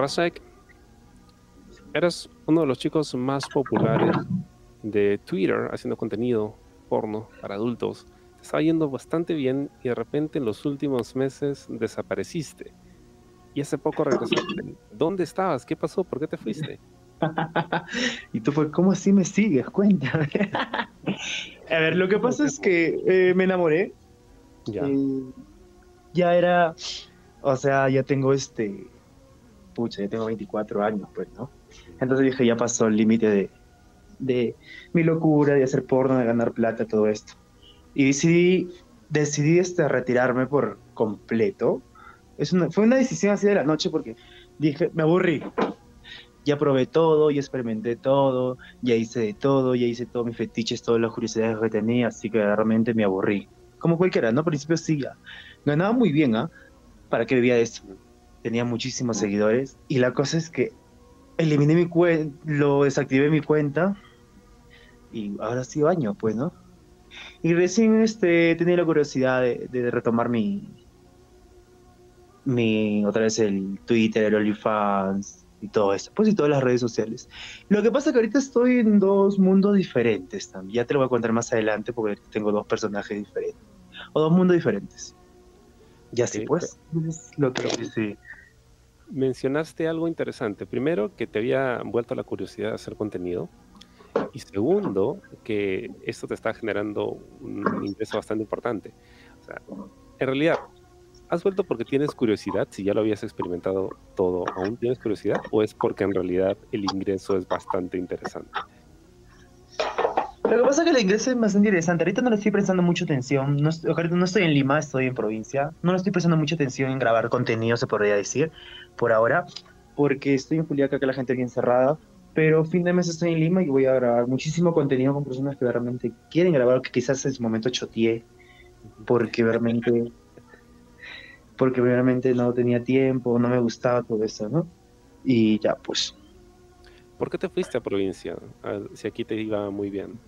Rasek, eres uno de los chicos más populares de Twitter haciendo contenido porno para adultos. Te estaba yendo bastante bien y de repente en los últimos meses desapareciste. Y hace poco regresaste. ¿Dónde estabas? ¿Qué pasó? ¿Por qué te fuiste? y tú, pues, ¿cómo así me sigues? Cuéntame. A ver, lo que pasa es que eh, me enamoré. Ya. Eh, ya era, o sea, ya tengo este, pucha, ya tengo 24 años, pues, ¿no? Entonces dije, ya pasó el límite de, de mi locura, de hacer porno, de ganar plata, todo esto. Y decidí, decidí este, retirarme por completo. Es una, fue una decisión así de la noche porque dije, me aburrí. Ya probé todo, ya experimenté todo, ya hice de todo, ya hice todos mis fetiches, todas las curiosidades que tenía, así que realmente me aburrí. Como cualquiera, ¿no? Al principio sí, ya. ganaba muy bien, ¿ah? ¿Para qué vivía de esto? Tenía muchísimos seguidores y la cosa es que eliminé mi cuenta, lo desactivé mi cuenta y ahora sí baño, pues, ¿no? Y recién este, tenía la curiosidad de, de retomar mi, mi, otra vez el Twitter, el OnlyFans y todo eso, pues y todas las redes sociales. Lo que pasa es que ahorita estoy en dos mundos diferentes también, ya te lo voy a contar más adelante porque tengo dos personajes diferentes, o dos mundos diferentes. Ya sí, Sí, pues, es lo que sí. Mencionaste algo interesante. Primero, que te había vuelto la curiosidad de hacer contenido. Y segundo, que esto te está generando un ingreso bastante importante. O sea, en realidad, ¿has vuelto porque tienes curiosidad? Si ya lo habías experimentado todo, ¿aún tienes curiosidad? ¿O es porque en realidad el ingreso es bastante interesante? Lo que pasa es que el ingreso es bastante interesante. Ahorita no le estoy prestando mucha atención. No, estoy- no estoy en Lima, estoy en provincia. No le estoy prestando mucha atención en grabar contenido, se podría decir, por ahora. Porque estoy en Juliaca, que la gente bien cerrada. Pero fin de mes estoy en Lima y voy a grabar muchísimo contenido con personas que realmente quieren grabar, que quizás en su momento choteé. Porque realmente... Porque realmente no tenía tiempo, no me gustaba todo eso, ¿no? Y ya, pues... ¿Por qué te fuiste a provincia? Ah, Si aquí te iba muy bien.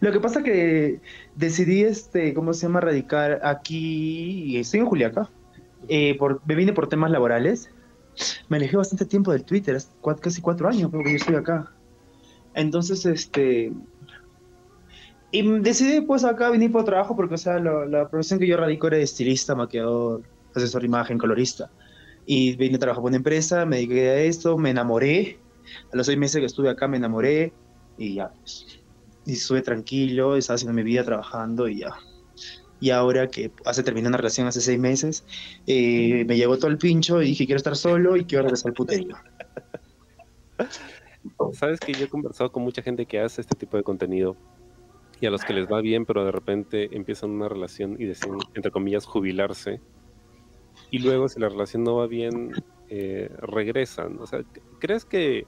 Lo que pasa que decidí, este, ¿cómo se llama? Radicar aquí, estoy en Juliaca, eh, por, me vine por temas laborales. Me alejé bastante tiempo del Twitter, casi cuatro años creo que yo estoy acá. Entonces, este, y decidí pues acá venir por trabajo porque, o sea, la, la profesión que yo radico era de estilista, maquillador, asesor de imagen, colorista. Y vine a trabajar por una empresa, me dediqué a esto, me enamoré. A los seis meses que estuve acá me enamoré y ya, pues, y estuve tranquilo, estaba haciendo mi vida trabajando y ya. Y ahora que hace terminé una relación hace seis meses, eh, me llegó todo el pincho y dije quiero estar solo y quiero regresar al puterío. Sabes que yo he conversado con mucha gente que hace este tipo de contenido y a los que les va bien, pero de repente empiezan una relación y deciden, entre comillas, jubilarse. Y luego, si la relación no va bien, eh, regresan. O sea, ¿crees que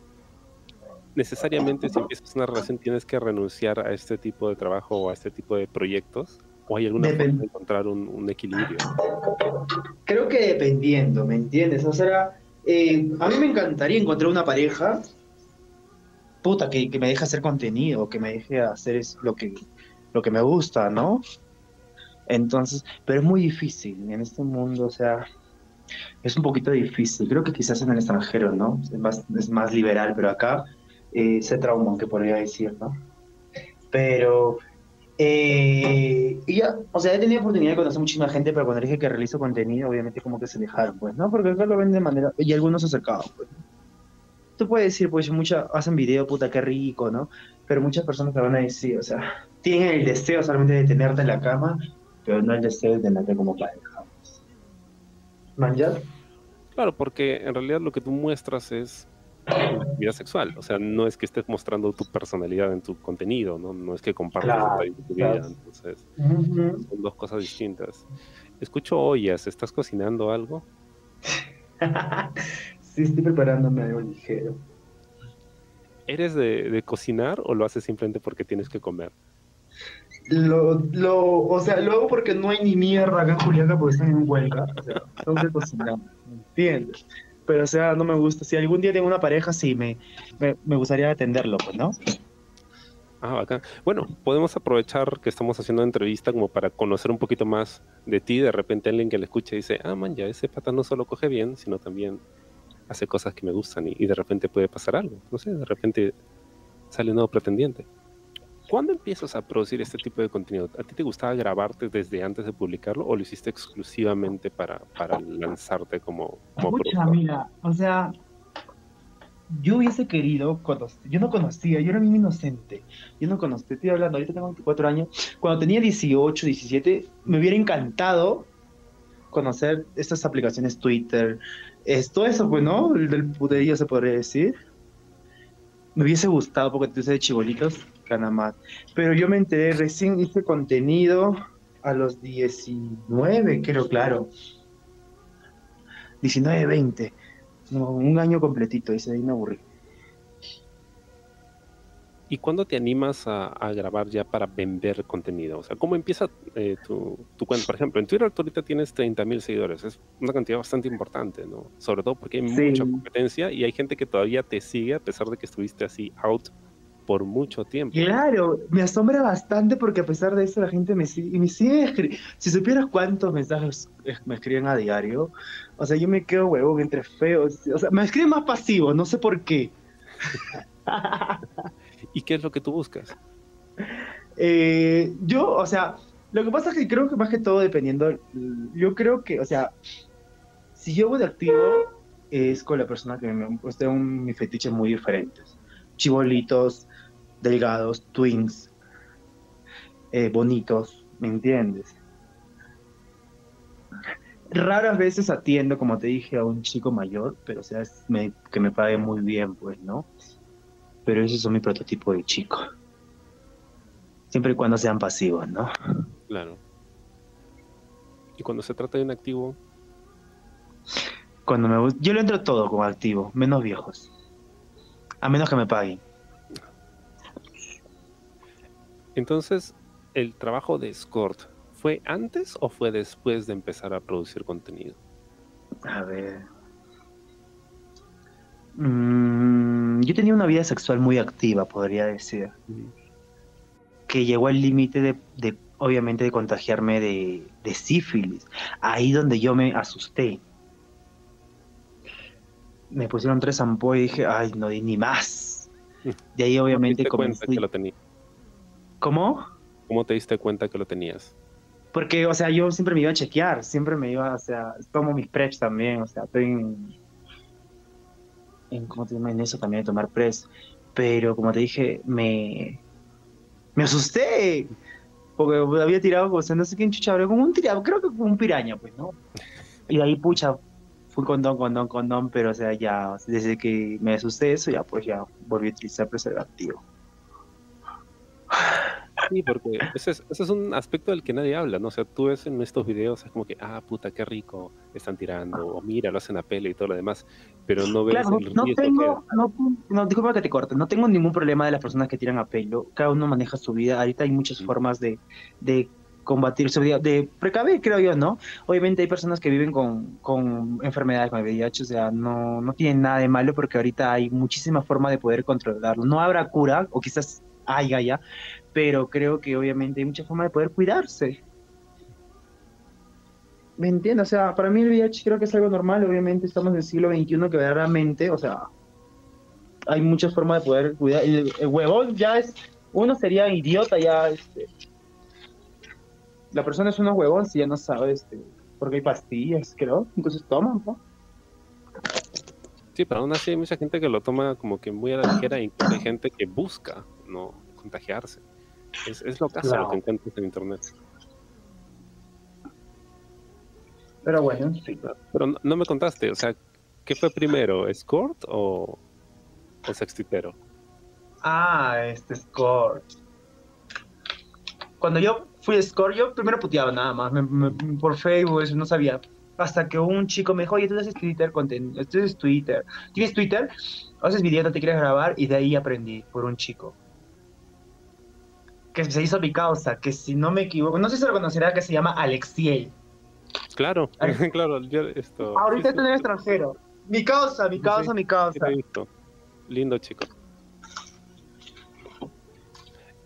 necesariamente si empiezas una relación tienes que renunciar a este tipo de trabajo o a este tipo de proyectos? ¿O hay alguna forma de encontrar un, un equilibrio? Creo que dependiendo, ¿me entiendes? O sea, eh, a mí me encantaría encontrar una pareja, puta, que, que me deje hacer contenido, que me deje hacer es lo que, lo que me gusta, ¿no? Entonces, pero es muy difícil en este mundo, o sea, es un poquito difícil. Creo que quizás en el extranjero, ¿no? Es más, es más liberal, pero acá eh, se trauma, que podría decir, ¿no? Pero, eh, y ya, o sea, he tenido oportunidad de conocer muchísima gente, pero cuando dije que realizo contenido, obviamente como que se dejaron, pues, ¿no? Porque acá lo ven de manera, y algunos se acercaban, pues. Tú puedes decir, pues, muchas hacen video, puta, qué rico, ¿no? Pero muchas personas te van a decir, o sea, tienen el deseo solamente de tenerte en la cama, pero no el deseo de tenerte como pareja. pues. ¿Man, ya? Claro, porque en realidad lo que tú muestras es tu vida sexual. O sea, no es que estés mostrando tu personalidad en tu contenido, ¿no? No es que compartas Claro, de tu vida. claro. Entonces, son dos cosas distintas. Escucho ollas, ¿estás cocinando algo? sí, estoy preparándome algo ligero. ¿Eres de, cocinar o lo haces simplemente porque tienes que comer? Lo, lo, o sea, lo hago porque no hay ni mierda acá en Juliaca porque están en huelga. O sea, tengo que cocinar, ¿entiendes? Pero, o sea, no me gusta. Si algún día tengo una pareja, sí, me, me, me gustaría atenderlo, pues, ¿no? Ah, bacán. Bueno, podemos aprovechar que estamos haciendo una entrevista como para conocer un poquito más de ti. De repente alguien que le escuche dice, ah, man, ya ese pata no solo coge bien, sino también hace cosas que me gustan y, de repente puede pasar algo. No sé, de repente sale un nuevo pretendiente. ¿Cuándo empiezas a producir este tipo de contenido? ¿A ti te gustaba grabarte desde antes de publicarlo o lo hiciste exclusivamente para, para lanzarte como, como Mucha, mira, o sea, yo hubiese querido conocer, yo no conocía, yo era bien inocente, yo no conocía, estoy hablando, ahorita tengo 24 años, cuando tenía 18, 17, me hubiera encantado conocer estas aplicaciones Twitter, es, todo eso, pues, ¿no? El del puterío se podría decir. Me hubiese gustado porque tú de chibolitos, más. Pero yo me enteré, recién hice contenido a los 19, creo, claro. 19, 20 un año completito, y ahí me aburrí. ¿Y cuándo te animas a, grabar ya para vender contenido? O sea, ¿cómo empieza eh, tu, cuenta? Por ejemplo, en Twitter tú ahorita tienes 30 mil seguidores. Es una cantidad bastante importante, ¿no? Sobre todo porque hay mucha competencia y hay gente que todavía te sigue a pesar de que estuviste así out por mucho tiempo. Claro, me asombra bastante porque a pesar de eso la gente me sigue, me sigue Si supieras cuántos mensajes me escriben a diario, o sea, yo me quedo huevón entre feos. O sea, me escriben más pasivos, no sé por qué. ¿Y qué es lo que tú buscas? Eh, yo, o sea, lo que pasa es que creo que más que todo dependiendo, yo creo que, o sea, si yo voy de activo es con la persona que me, pues tengo un, mis fetiches muy diferentes. Chibolitos, delgados, twins, eh, bonitos, ¿me entiendes? Raras veces atiendo, como te dije, a un chico mayor, pero o sea, que me pague muy bien, pues, ¿no? Pero esos son mi prototipo de chico. Siempre y cuando sean pasivos, ¿no? Claro. ¿Y cuando se trata de un activo? Cuando me yo lo entro todo como activo, menos viejos. A menos que me paguen. Entonces, ¿el trabajo de Escort fue antes o fue después de empezar a producir contenido? A ver. Mm, yo tenía una vida sexual muy activa, podría decir. Que llegó al límite de, obviamente, de contagiarme de, de sífilis. Ahí donde yo me asusté. Me pusieron tres ampollas y dije, ay, no di ni más. De ahí obviamente comencé... Que lo tenía? ¿Cómo? ¿Cómo te diste cuenta que lo tenías? Porque, o sea, yo siempre me iba a chequear, siempre me iba, o sea, tomo mis preps también, o sea, estoy en, en ¿cómo te En eso también de tomar pres. Pero, como te dije, me, me asusté, porque había tirado, o sea, no sé quién chucha, como un tirado, creo que como un piraña, pues, ¿no? Y ahí, pucha, fui condón, condón, condón, pero, o sea, ya, desde que me asusté eso, ya, pues, ya volví a utilizar preservativo. Sí, porque ese es, un aspecto del que nadie habla, ¿no? O sea, tú ves en estos videos, es como que, ah, puta, qué rico están tirando, o mira, lo hacen a pele y todo lo demás, pero no ves claro, el no tengo, no, no, disculpa que te corte, no tengo ningún problema de las personas que tiran a pelo, cada uno maneja su vida, ahorita hay muchas formas de, de combatir su vida, de precaver, creo yo, ¿no? Obviamente hay personas que viven con, con enfermedades, con VIH, o sea, no, no tienen nada de malo porque ahorita hay muchísimas formas de poder controlarlo. No habrá cura, o quizás haya ya, pero creo que obviamente hay muchas formas de poder cuidarse. ¿Me entiendes? O sea, para mí el VIH creo que es algo normal, obviamente estamos en el siglo XXI que verdaderamente, o sea, hay muchas formas de poder cuidar. El, huevón ya es, uno sería idiota ya, este, la persona es un huevón si ya no sabe, este, porque hay pastillas, creo, entonces toman, ¿no? Sí, pero aún así hay mucha gente que lo toma como que muy a la ligera, incluso hay gente que busca no contagiarse. Es, lo que hace lo que encuentras en internet. Pero bueno, sí. Pero no, me contaste, o sea, ¿qué fue primero, escort o, o sextitero? Ah, este escort. Cuando yo fui escort, yo primero puteaba nada más, por Facebook, eso no sabía. hasta que un chico me dijo, oye, tú haces Twitter, conten tú haces Twitter, ¿tienes Twitter? Haces video, no te quieres grabar, y de ahí aprendí por un chico. Que se hizo mi causa, que si no me equivoco, no sé si lo conocerá, que se llama Alexiel. Claro, claro, yo esto. Ahorita está en el extranjero. Mi causa, mi causa, mi causa. Lindo chico.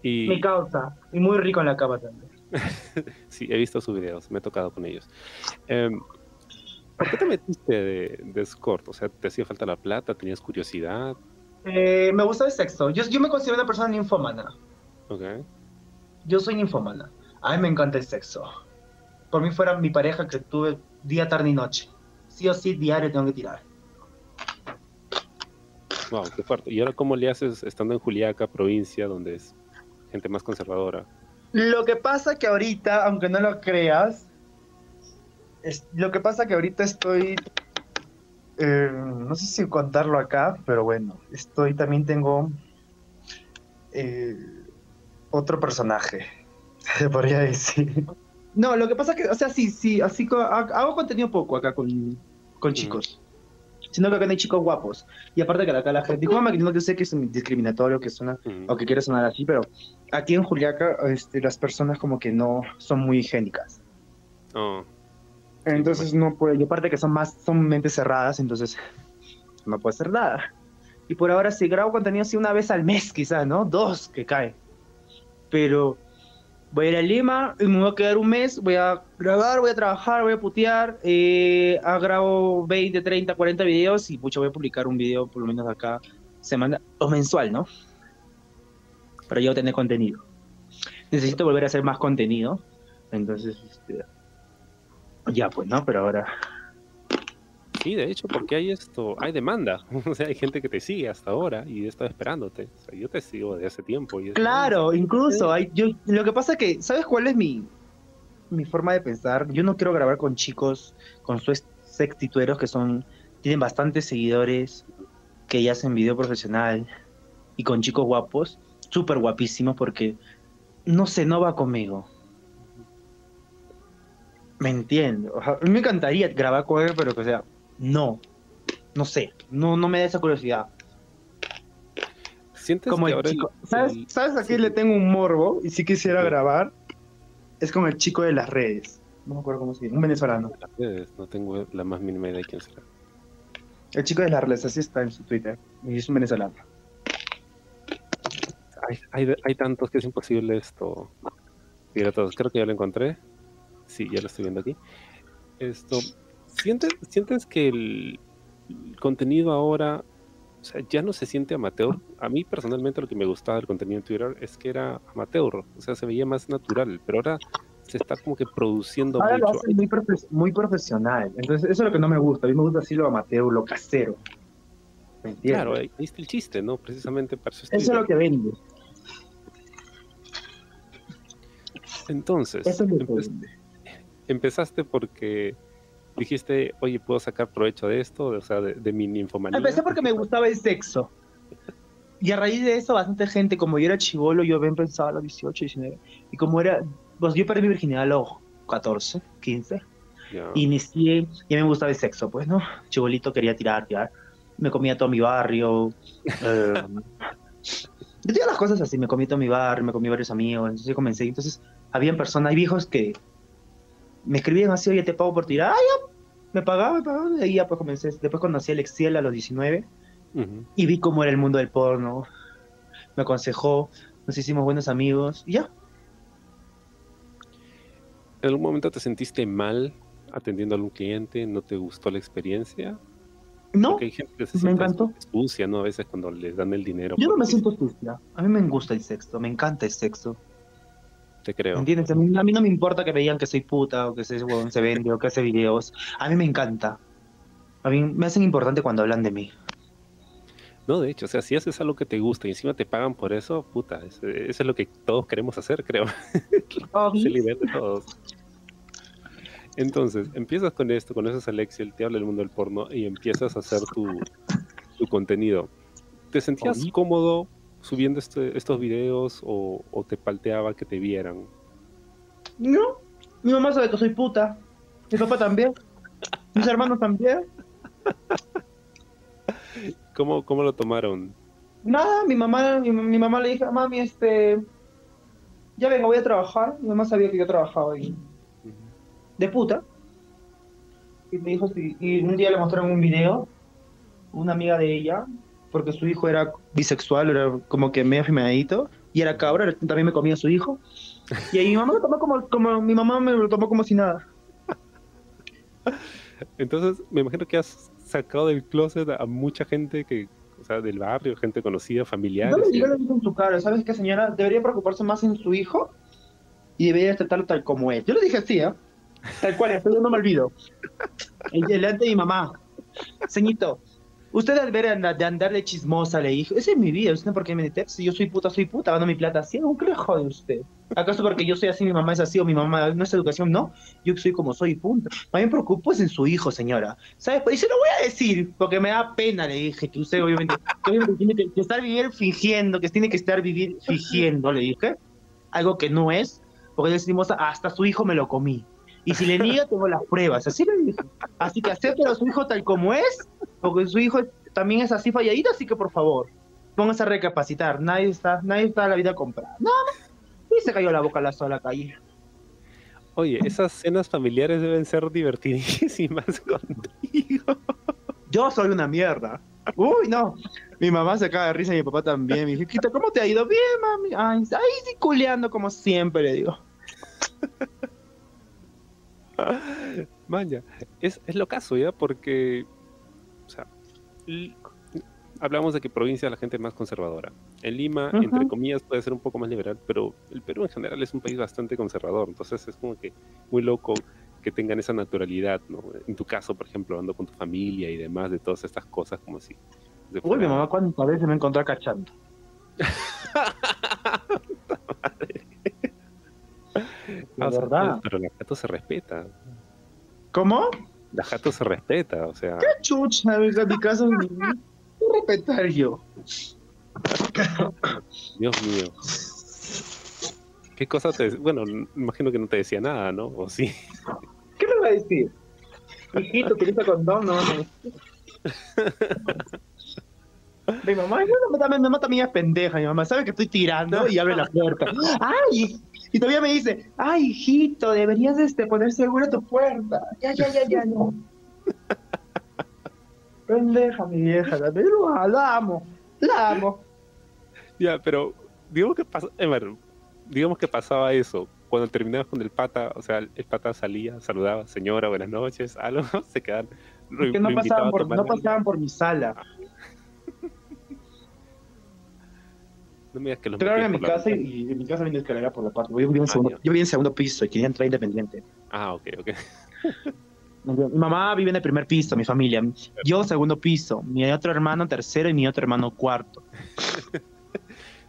Y... Mi causa. Y muy rico en la cama también. sí, he visto sus videos, me he tocado con ellos. Em, ¿Por qué te metiste de, de escort? O sea, ¿te hacía falta la plata? ¿Tenías curiosidad? Eh, me gusta el sexo. Yo, yo me considero una persona ninfomana. Ok. Yo soy ninfomana. A mí me encanta el sexo. Por mí fuera mi pareja que tuve día, tarde y noche. Sí o sí, diario tengo que tirar. Wow, qué fuerte. ¿Y ahora cómo le haces estando en Juliaca, provincia, donde es gente más conservadora? Lo que pasa que ahorita, aunque no lo creas, es, lo que pasa que ahorita estoy, eh, no sé si contarlo acá, pero bueno, estoy, también tengo eh, otro personaje, se podría decir. No, lo que pasa que, o sea, sí, sí, así hago contenido poco acá con, con chicos sino que acá no hay chicos guapos. Y aparte que acá la gente, discúlpame que no sé que es discriminatorio, que suena, o que quiere sonar así, pero aquí en Juliaca este, las personas como que no son muy higiénicas. Oh. Entonces no puede, y aparte que son más, son mentes cerradas, entonces no puede hacer nada. Y por ahora si grabo contenido así una vez al mes quizás, ¿no? Dos que cae. Pero voy a ir a Lima y me voy a quedar un mes, voy a grabar, voy a trabajar, voy a putear, eh, grabo 20, 30, 40 videos y mucho voy a publicar un video por lo menos acá semana o mensual, ¿no? Para yo tener contenido. Necesito volver a hacer más contenido, entonces, este, ya pues, ¿no? Pero ahora Sí, de hecho, porque hay esto, hay demanda, o sea, hay gente que te sigue hasta ahora y está esperándote. O sea, yo te sigo de hace tiempo. Y claro, incluso, hay, yo, lo que pasa que, ¿sabes cuál es mi, mi forma de pensar? Yo no quiero grabar con chicos, con sus sextitueros que son, tienen bastantes seguidores, que ya hacen video profesional y con chicos guapos, súper guapísimos, porque no sé, no va conmigo. Me entiendo. a mí me encantaría grabar con él, pero que sea, no, no sé, no, no me da esa curiosidad. ¿Sientes como el chico, ¿sabes, ¿Sabes a le tengo un morbo y si quisiera grabar? Es como el chico de las redes. No me acuerdo cómo se llama, un venezolano. No tengo la más mínima idea de quién será. El chico de las redes, así está en su Twitter. Y es un venezolano. Hay, hay, hay tantos que es imposible esto. todos. Creo que ya lo encontré. Sí, ya lo estoy viendo aquí. Esto, ¿Sientes, ¿Sientes que el contenido ahora o sea, ya no se siente amateur. A mí personalmente lo que me gustaba del contenido en Twitter es que era amateur, o sea, se veía más natural, pero ahora se está como que produciendo ahora mucho. Lo hace muy, muy, profesional, entonces eso es lo que no me gusta, a mí me gusta así lo amateur, lo casero. ¿Me claro, ahí está el chiste, ¿no? Precisamente para eso. Eso es lo que vende. Entonces, empezaste porque dijiste, oye, ¿puedo sacar provecho de esto? O sea, de, mi ninfomanía. Empecé porque me gustaba el sexo. Y a raíz de eso, bastante gente, como yo era chivolo, yo había pensado a los 18, 19. Y como era, pues yo perdí mi virginidad a los 14, 15. Inicié, y a mí me gustaba el sexo, pues, ¿no? Chibolito quería tirar, tirar. Me comía todo mi barrio. eh, yo tenía las cosas así, me comía todo mi barrio, me comí varios amigos. Entonces yo comencé. Entonces, habían personas, hay viejos que me escribían así, oye, te pago por tirar. Ah, me pagaba, me pagaba. Y ahí ya pues comencé. Después conocí al Exiel a los 19 y vi cómo era el mundo del porno. Me aconsejó, nos hicimos buenos amigos y ya. ¿En algún momento te sentiste mal atendiendo a algún cliente? ¿No te gustó la experiencia? No, hay gente que se me encantó. sucia, ¿no? A veces cuando les dan el dinero. Yo no me siento sucia. A mí me gusta el sexo, me encanta el sexo creo. ¿Entiendes? A mí, no me importa que me digan que soy puta o que se, se vende o que hace videos. A mí me encanta. A mí me hacen importante cuando hablan de mí. No, de hecho, o sea, si haces algo que te gusta y encima te pagan por eso, puta, eso, es lo que todos queremos hacer, creo. se libera todos. Entonces, empiezas con esto, conoces a Excel, te habla del mundo del porno y empiezas a hacer tu, tu contenido. ¿Te sentías cómodo subiendo este, estos videos o, te palteaba que te vieran? No, mi mamá sabe que soy puta, mi papá también. Mis hermanos también. ¿Cómo, cómo lo tomaron? Nada, mi mamá, mi, mi mamá le dijo, mami, este, ya vengo, voy a trabajar. Mi mamá sabía que yo trabajaba ahí. De puta. Y me dijo, sí. Y un día le mostraron un video, una amiga de ella, porque su hijo era bisexual, era como que medio femenadito, y era cabra, también me comía a su hijo. Y ahí mi mamá lo tomó como, como, mi mamá me lo tomó como si nada. Entonces, me imagino que has sacado del closet a mucha gente que, o sea, del barrio, gente conocida, familiares. Y- yo le dije en su cara, ¿sabes qué, señora? Debería preocuparse más en su hijo y debería tratarlo tal como es. Yo le dije así, ¿eh? Tal cual, yo no me olvido. En delante de mi mamá. Señito, usted al ver de andar de chismosa, le dije, esa es mi vida, ¿usted por qué me mete? Si yo soy puta, soy puta, gano mi plata así. ¿qué le jode usted? ¿Acaso porque yo soy así, mi mamá es así, o mi mamá no es educación? No, yo soy como soy, punto. Más bien preocupo es en su hijo, señora. ¿Sabes? Y se lo voy a decir, porque me da pena, le dije, que usted obviamente, que tiene que, que estar vivir fingiendo, que tiene que estar vivir fingiendo, le dije. Algo que no es, porque decimos, hasta su hijo me lo comí. Y si le niega, tengo las pruebas. Así le dije. Así que acepte a su hijo tal como es, porque su hijo también es así falladito, así que por favor, póngase a recapacitar. Nadie está, nadie está a la vida comprada. No. Y se cayó la boca a la sola calle. Oye, esas cenas familiares deben ser divertidísimas contigo. Yo soy una mierda. Uy, no. Mi mamá se caga de risa y mi papá también. Me dice, "Quita, ¿cómo te ha ido? Bien, mami. Ay, ahí sí culeando como siempre, le digo. Vaya, es, es lo caso, ¿ya? Porque, o sea, hablamos de que provincia es la gente más conservadora. En Lima, entre comillas, puede ser un poco más liberal, pero el Perú en general es un país bastante conservador. Entonces es como que muy loco que tengan esa naturalidad, ¿no? En tu caso, por ejemplo, hablando con tu familia y demás, de todas estas cosas, como si... Uy, fuera- mi mamá cuántas veces me encontró cachando. Ah, o sea, verdad. Pero la jato se respeta. ¿Cómo? La jato se respeta, o sea... ¿Qué chucha? En mi ¿qué respetar yo? Dios mío. ¿Qué cosa te... Bueno, imagino que no te decía nada, ¿no? ¿O sí? ¿Qué me va a decir? Hijito, utiliza condón, no, no. Mi mamá, mi mamá también es pendeja, mi mamá sabe que estoy tirando y abre la puerta. ¡Ay! Y todavía me dice, ¡ay, hijito, deberías este, poner seguro tu puerta! Ya, ya, ya, ya, no. Pendeja, mi vieja, la, la, la amo, la amo. Ya, pero digamos que, pasa, eh, digamos que pasaba eso. Cuando terminabas con el pata, o sea, el pata salía, saludaba, señora, buenas noches, algo, se quedaban... lo- Que no pasaban, por, no pasaban por mi sala. No me digas que los Entraron a mi casa y, y en mi casa había una escalera por la parte. Yo vivía en, Ah, segundo, yo vivía en segundo piso y quería entrar independiente. Ah, ok, ok. Mi mamá vive en el primer piso, mi familia. Yo segundo piso, mi otro hermano tercero y mi otro hermano cuarto.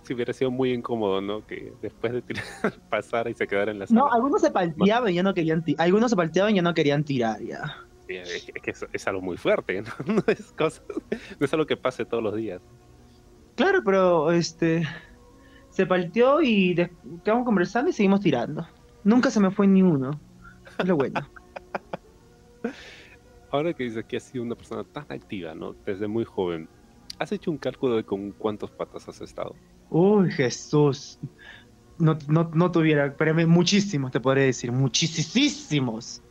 Si hubiera sido muy incómodo, ¿no? Que después de tirar, pasara y se quedara en la sala. No, algunos se palteaban y ya no querían tirar. Algunos se palteaban y ya no querían tirar ya. Sí, Es que- es que es, es algo muy fuerte, ¿no? No es, cosa, no es algo que pase todos los días. Claro, pero este se palteó y quedamos conversando y seguimos tirando. Nunca se me fue ni uno. Es lo bueno. Ahora que dices que has sido una persona tan activa, ¿no? Desde muy joven, ¿has hecho un cálculo de con cuántos patas has estado? Uy, Jesús. No, no, no tuviera, pero muchísimos te podría decir, muchísimos.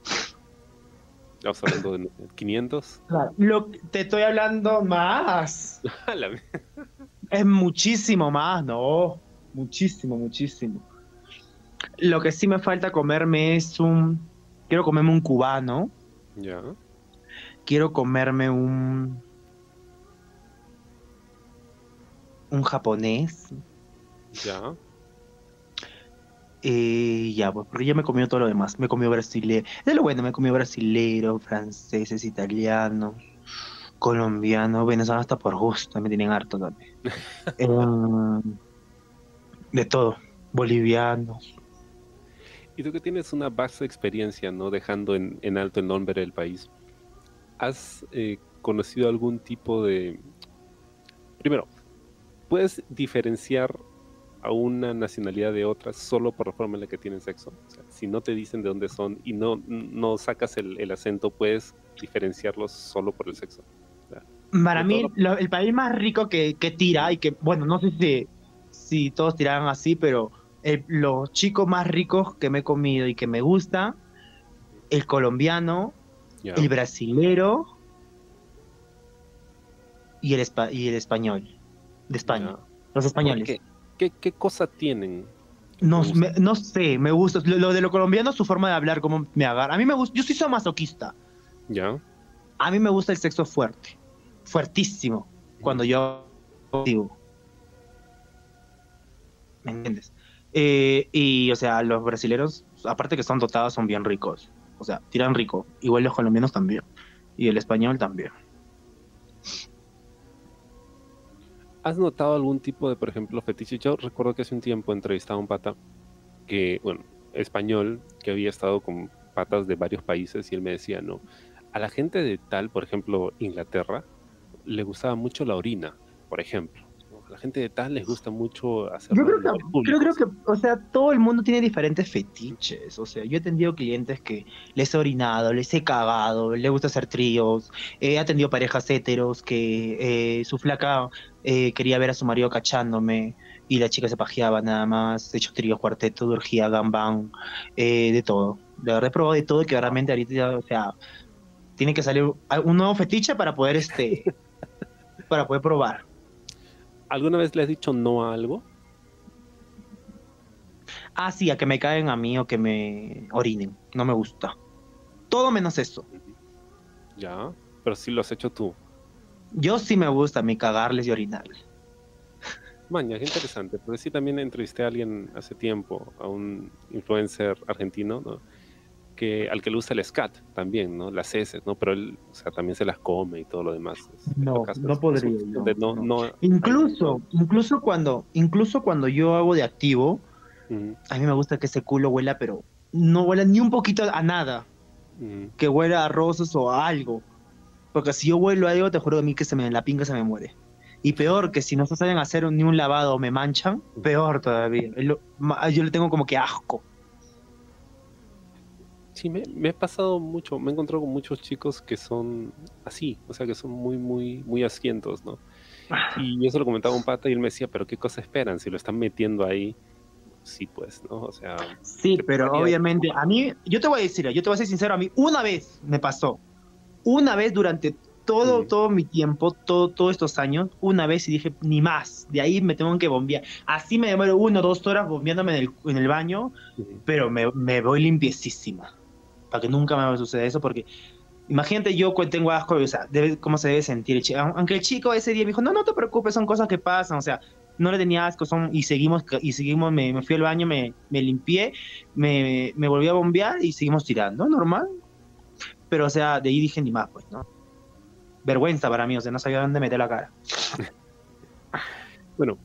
Estamos hablando de no sé, 500. Claro. Lo, que- te estoy hablando más. Es muchísimo más, no. Muchísimo, muchísimo. Lo que sí me falta comerme es un. Quiero comerme un cubano. ya. Quiero comerme un. Un japonés. Ya. Eh, ya, pues, porque ya me he comido todo lo demás. Me he comido brasileño. Es lo bueno, me he comido brasilero, franceses, italianos, colombianos, venezolanos hasta por gusto, me tienen harto también. Em, de todo. Bolivianos. Y tú que tienes una vasta experiencia, ¿no? Dejando en, en alto el nombre del país. ¿Has eh, conocido algún tipo de... Primero, ¿puedes diferenciar a una nacionalidad de otra solo por la forma en la que tienen sexo? O sea, si no te dicen de dónde son y no, no sacas el, el acento, ¿puedes diferenciarlos solo por el sexo. Para mí, el país más rico que, que, tira, y que, bueno, no sé si, si todos tiraran así, pero los chicos más ricos que me he comido y que me gusta, el colombiano, el brasilero y el, y el español, de España, los españoles. ¿Qué, qué, cosa tienen? No, no sé, me gusta. Lo, de lo colombiano, su forma de hablar, cómo me agarra. A mí me gusta, yo soy masoquista. Ya. A mí me gusta el sexo fuerte, fuertísimo, cuando yo digo. ¿Me entiendes? Eh, y, o sea, los brasileños, aparte que son dotados, son bien ricos. O sea, tiran rico. Igual los colombianos también. Y el español también. ¿Has notado algún tipo de, por ejemplo, fetiche? Yo recuerdo que hace un tiempo entrevistaba a un pata que, bueno, español, que había estado con patas de varios países y él me decía, no, a la gente de tal, por ejemplo, Inglaterra, le gustaba mucho la orina, por ejemplo la gente de tal les gusta mucho hacer Yo creo que, creo, que, o sea, todo el mundo tiene diferentes fetiches. O sea, yo he atendido clientes que les he orinado, les he cagado, les gusta hacer tríos. He atendido parejas heteros que eh, su flaca eh, quería ver a su marido cachándome y la chica se pajeaba nada más. He hecho tríos, cuarteto, durgía, gambán, eh, de todo. De verdad he probado de todo y que realmente ahorita, o sea, tiene que salir un nuevo fetiche para poder, este, para poder probar. ¿Alguna vez le has dicho no a algo? Ah, sí, a que me caen a mí o que me orinen. No me gusta. Todo menos eso. Ya, pero sí lo has hecho tú. Yo sí me gusta a mí cagarles y orinarles. Maña, qué interesante. Porque sí también entrevisté a alguien hace tiempo, a un influencer argentino, ¿no? Que al que le gusta el scat también, ¿no? Las heces, ¿no? Pero él, o sea, también se las come y todo lo demás. No, no podría. incluso, incluso cuando, incluso cuando yo hago de activo, a mí me gusta que ese culo huela, pero no huela ni un poquito a nada. Que huela a rosas o a algo. Porque si yo huelo a algo, te juro que a mí que se me, la pinga se me muere. Y peor, que si no se saben hacer ni un lavado o me manchan, peor todavía. Yo le tengo como que asco. Sí, me, me, he pasado mucho, me he encontrado con muchos chicos que son así, o sea, que son muy, muy, muy asientos, ¿no? Y yo se lo comentaba a un pata y él me decía, pero ¿qué cosa esperan? Si lo están metiendo ahí, sí, pues, ¿no? O sea... Sí, pero obviamente, a mí, yo te voy a decir, yo te voy a ser sincero, a mí una vez me pasó, una vez durante todo, todo mi tiempo, todo, todos estos años, una vez y dije, ni más, de ahí me tengo que bombear. Así me demoro una o dos horas bombeándome en el, en el baño, pero me, me voy limpiecísima para que nunca me suceda eso, porque imagínate yo tengo asco, o sea, cómo se debe sentir el chico. Aunque el chico ese día me dijo, no, no te preocupes, son cosas que pasan, o sea, no le tenía asco, son, y seguimos, y seguimos, me, fui al baño, me, limpié, me, me, volví a bombear y seguimos tirando, normal. Pero, o sea, de ahí dije ni más, pues, ¿no? Vergüenza para mí, o sea, no sabía dónde meter la cara. bueno,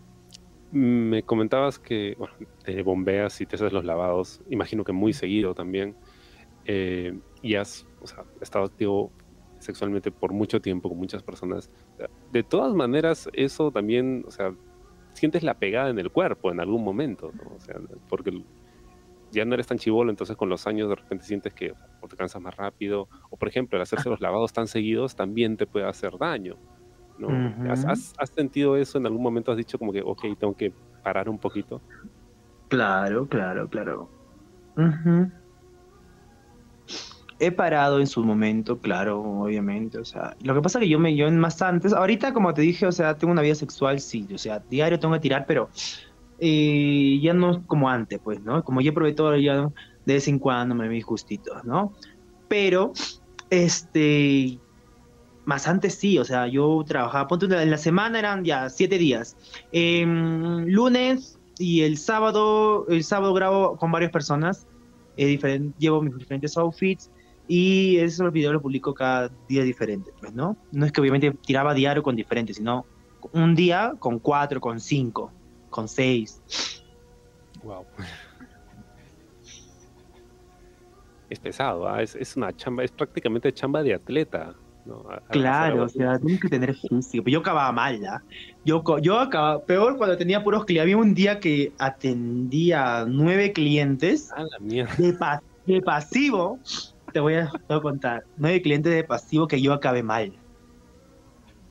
me comentabas que bueno, te bombeas y te haces los lavados, imagino que muy seguido también, eh, y has estado activo sexualmente por mucho tiempo con muchas personas. De todas maneras, eso también, o sea, sientes la pegada en el cuerpo en algún momento, O sea, porque ya no eres tan chivolo, entonces con los años de repente sientes que o te cansas más rápido, o por ejemplo, el hacerse los lavados tan seguidos también te puede hacer daño. ¿no? ¿Has, sentido eso en algún momento? ¿Has dicho como que, ok, tengo que parar un poquito? Claro, claro, claro. He parado en su momento, claro, obviamente, o sea, lo que pasa es que yo me, yo más antes, ahorita como te dije, o sea, tengo una vida sexual, sí, o sea, diario tengo que tirar, pero eh, ya no como antes, pues, ¿no? Como yo probé todo, ya de vez en cuando me vi justito, ¿no? Pero, este, más antes sí, o sea, yo trabajaba, ponte en la semana eran ya siete días. Em, lunes y el sábado, el sábado grabo con varias personas, eh, llevo mis diferentes outfits y esos videos los publico cada día diferente, pues, ¿no? No es que obviamente tiraba diario con diferentes, sino un día con cuatro, con cinco, con seis. Wow. Es pesado, ¿ah? es, es, una chamba, es prácticamente chamba de atleta. claro, o sea, tienes que tener físico. Yo acababa mal, ¿ya? Yo, yo acababa, peor cuando tenía puros clientes. Había un día que atendía nueve clientes la mierda. De, de pasivo te voy a, te voy a contar. Nueve clientes de pasivo que yo acabé mal.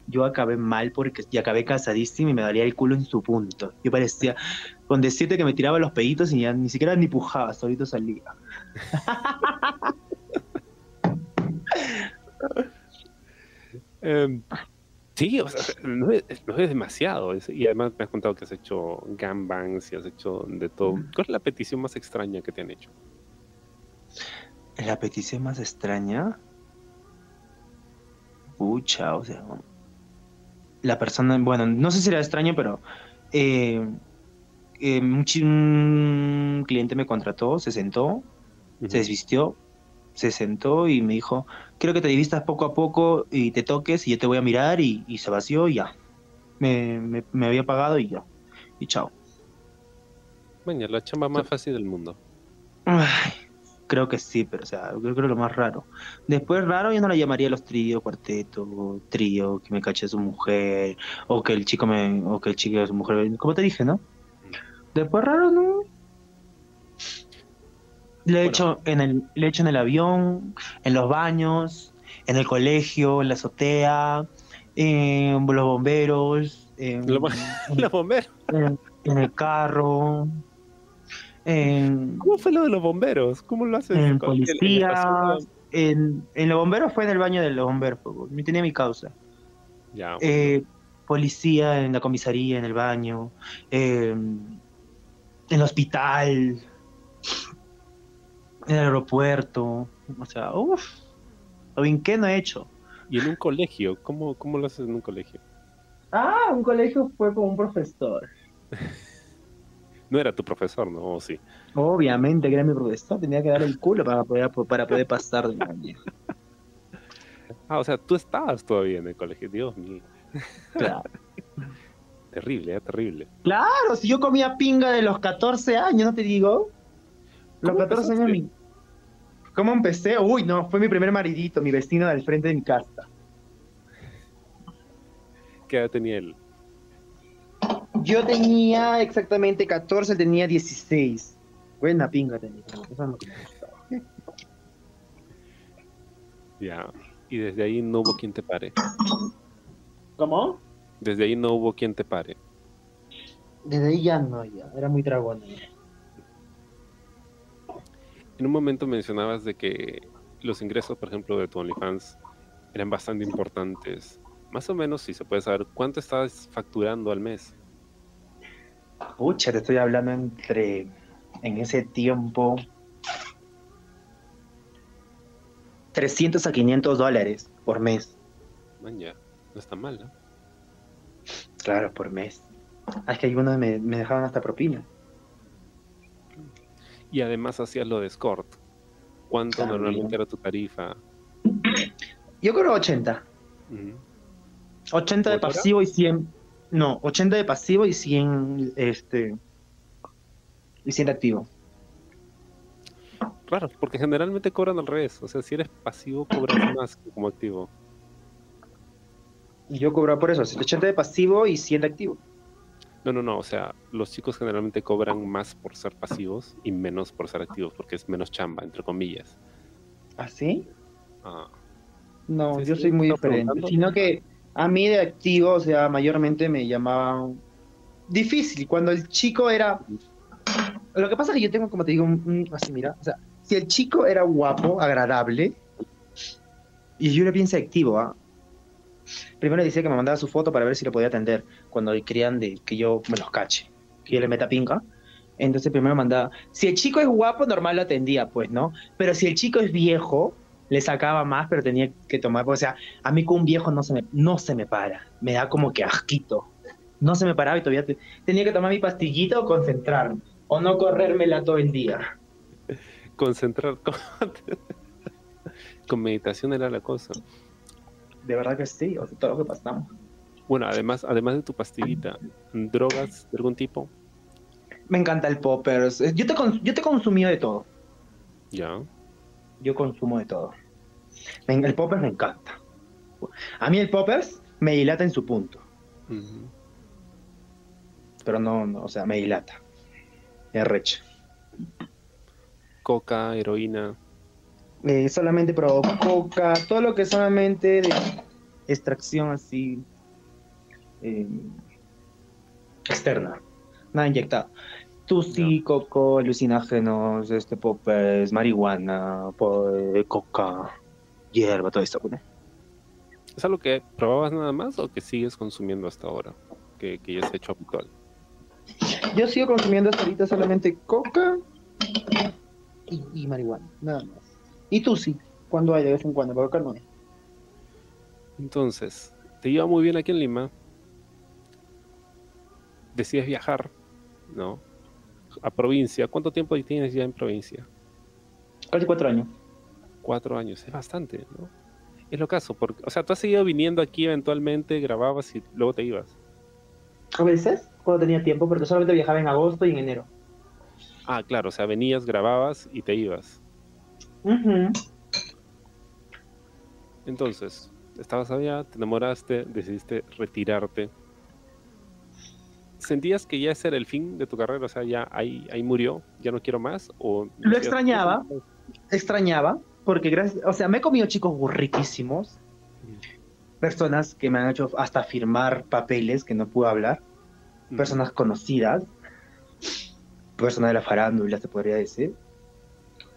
Yo acabé mal porque ya acabé cansadísimo y me dolía el culo en su punto. Yo parecía, con decirte que me tiraba los peditos y ya ni siquiera ni pujaba, solito salía. Em, sí, o sea, no es, no es demasiado. es- y además me has contado que has hecho gangbangs y has hecho de todo. ¿Cuál es la petición más extraña que te han hecho? La petición más extraña. Pucha, o sea. La persona, bueno, no sé si era extraño, pero. eh, eh, un, un cliente me contrató, se sentó, se desvistió, se sentó y me dijo: Quiero que te divistas poco a poco y te toques y yo te voy a mirar. Y, y se vació y ya. Me, me, me había pagado y ya. Y chao. Maña, la chamba más fácil del mundo. Ay, creo que sí, pero o sea, yo creo que lo más raro. Después raro yo no la llamaría los tríos, cuarteto, trío, que me cache a su mujer, o que el chico me, o que el chico a su mujer, como te dije, ¿no? Después raro, ¿no? Le he Bueno. hecho en el, le he hecho en el avión, en los baños, en el colegio, en la azotea, en los bomberos, en, Lo- Los bomberos. en- en el carro, en, ¿Cómo fue lo de los bomberos? ¿Cómo lo haces? en con- en- en la policía, estación en, en los bomberos fue en el baño de los bomberos, pues, no tenía mi causa. Ya, Eh, policía en la comisaría, en el baño, eh, en el hospital, en el aeropuerto, o sea, uff, lo bien que no he hecho. Y en un colegio, ¿cómo, cómo lo haces en un colegio? Ah, un colegio fue con un profesor. No era tu profesor, ¿no? ¿O sí? Obviamente que era mi profesor, tenía que dar el culo para poder, para poder pasar de año. Ah, o sea, tú estabas todavía en el colegio. Dios mío. Claro. Terrible, ¿eh? Terrible. Claro, si yo comía pinga de los 14 años, ¿no te digo? Los ¿Cómo 14 años. mi- ¿Cómo empecé? Uy, no, fue mi primer maridito, mi vecino del frente de mi casa. ¿Qué edad tenía él? Yo tenía exactamente 14, él tenía 16. Buena pinga tenía. Eso me. Ya. Y desde ahí no hubo quien te pare. ¿Cómo? Desde ahí no hubo quien te pare. Desde ahí ya no, ya. Era muy dragón. En un momento mencionabas de que los ingresos, por ejemplo, de tu OnlyFans eran bastante importantes. Más o menos, si se puede saber, ¿cuánto estabas facturando al mes? Pucha, te estoy hablando entre. En ese tiempo. 300 a 500 dólares por mes. Man, ya, no está mal, ¿no? Claro, por mes. Ah, es que algunos me, me dejaban hasta propina. Y además hacías lo de escort. ¿Cuánto También. normalmente era tu tarifa? Yo creo 80. Ujú. 80 de pasivo y 100. No, 80 de pasivo y 100 este y 100 de activo. Claro, porque generalmente cobran al revés. O sea, si eres pasivo, cobras más que como activo. Y yo cobraba por eso, 80 de pasivo y 100 de activo. No, no, no. O sea, los chicos generalmente cobran más por ser pasivos y menos por ser activos, porque es menos chamba, entre comillas. ¿Ah, sí? Ah, No, Sí, yo sí, soy muy diferente. Sino que a mí de activo, o sea, mayormente me llamaban difícil. Cuando el chico era. Lo que pasa es que yo tengo, como te digo, un, un- así, mira. O sea, si el chico era guapo, agradable, y yo le pienso activo, ¿ah? Primero le decía que me mandaba su foto para ver si lo podía atender cuando querían de que yo me los cache, que yo le meta pinca. Entonces primero mandaba, si el chico es guapo, normal lo atendía, pues, ¿no? Pero si el chico es viejo, le sacaba más, pero tenía que tomar, o sea, a mí con un viejo no se me, no se me para, me da como que asquito. No se me paraba y todavía te- tenía que tomar mi pastillita o concentrarme, o no corrérmela todo el día. concentrar. Con, con meditación era la cosa. De verdad que sí, o sea, todo lo que pasamos. Bueno, además, además de tu pastillita, ¿drogas de algún tipo? Me encanta el poppers. Yo te, yo te he consumido de todo. Ya. Yo consumo de todo. El poppers me encanta. A mí el poppers me dilata en su punto, pero no, no o sea, me dilata. Es recha. Coca, heroína. Eh, solamente probó coca, todo lo que solamente de extracción así eh, externa, nada inyectado. Tusi, coco, alucinógenos, este popes, marihuana, eh, coca, hierba, todo esto. ¿no? ¿Es algo que probabas nada más o que sigues consumiendo hasta ahora? Que, que ya se ha hecho habitual. Yo sigo consumiendo hasta ahorita solamente coca y, y marihuana, nada más. Y Tusi, cuando hay, de vez en cuando, pero acá no hay. Entonces, te iba muy bien aquí en Lima. Decides viajar, ¿no? A provincia. ¿Cuánto tiempo tienes ya en provincia? Casi cuatro años. Cuatro años. Es bastante, ¿no? Es lo caso. Porque, o sea, tú has seguido viniendo aquí eventualmente, grababas y luego te ibas. A veces, cuando tenía tiempo, porque solamente viajaba en agosto y en enero. Ah, claro. O sea, venías, grababas y te ibas. Entonces, estabas allá, te enamoraste, decidiste retirarte. ¿Sentías que ya ese era el fin de tu carrera? O sea, ya ahí, ahí murió, ya no quiero más. O Lo extrañaba. Extrañaba, porque gracias, o sea, me he comido chicos riquísimos, personas que me han hecho hasta firmar papeles que no puedo hablar, Mm, personas conocidas, personas de la farándula, se podría decir.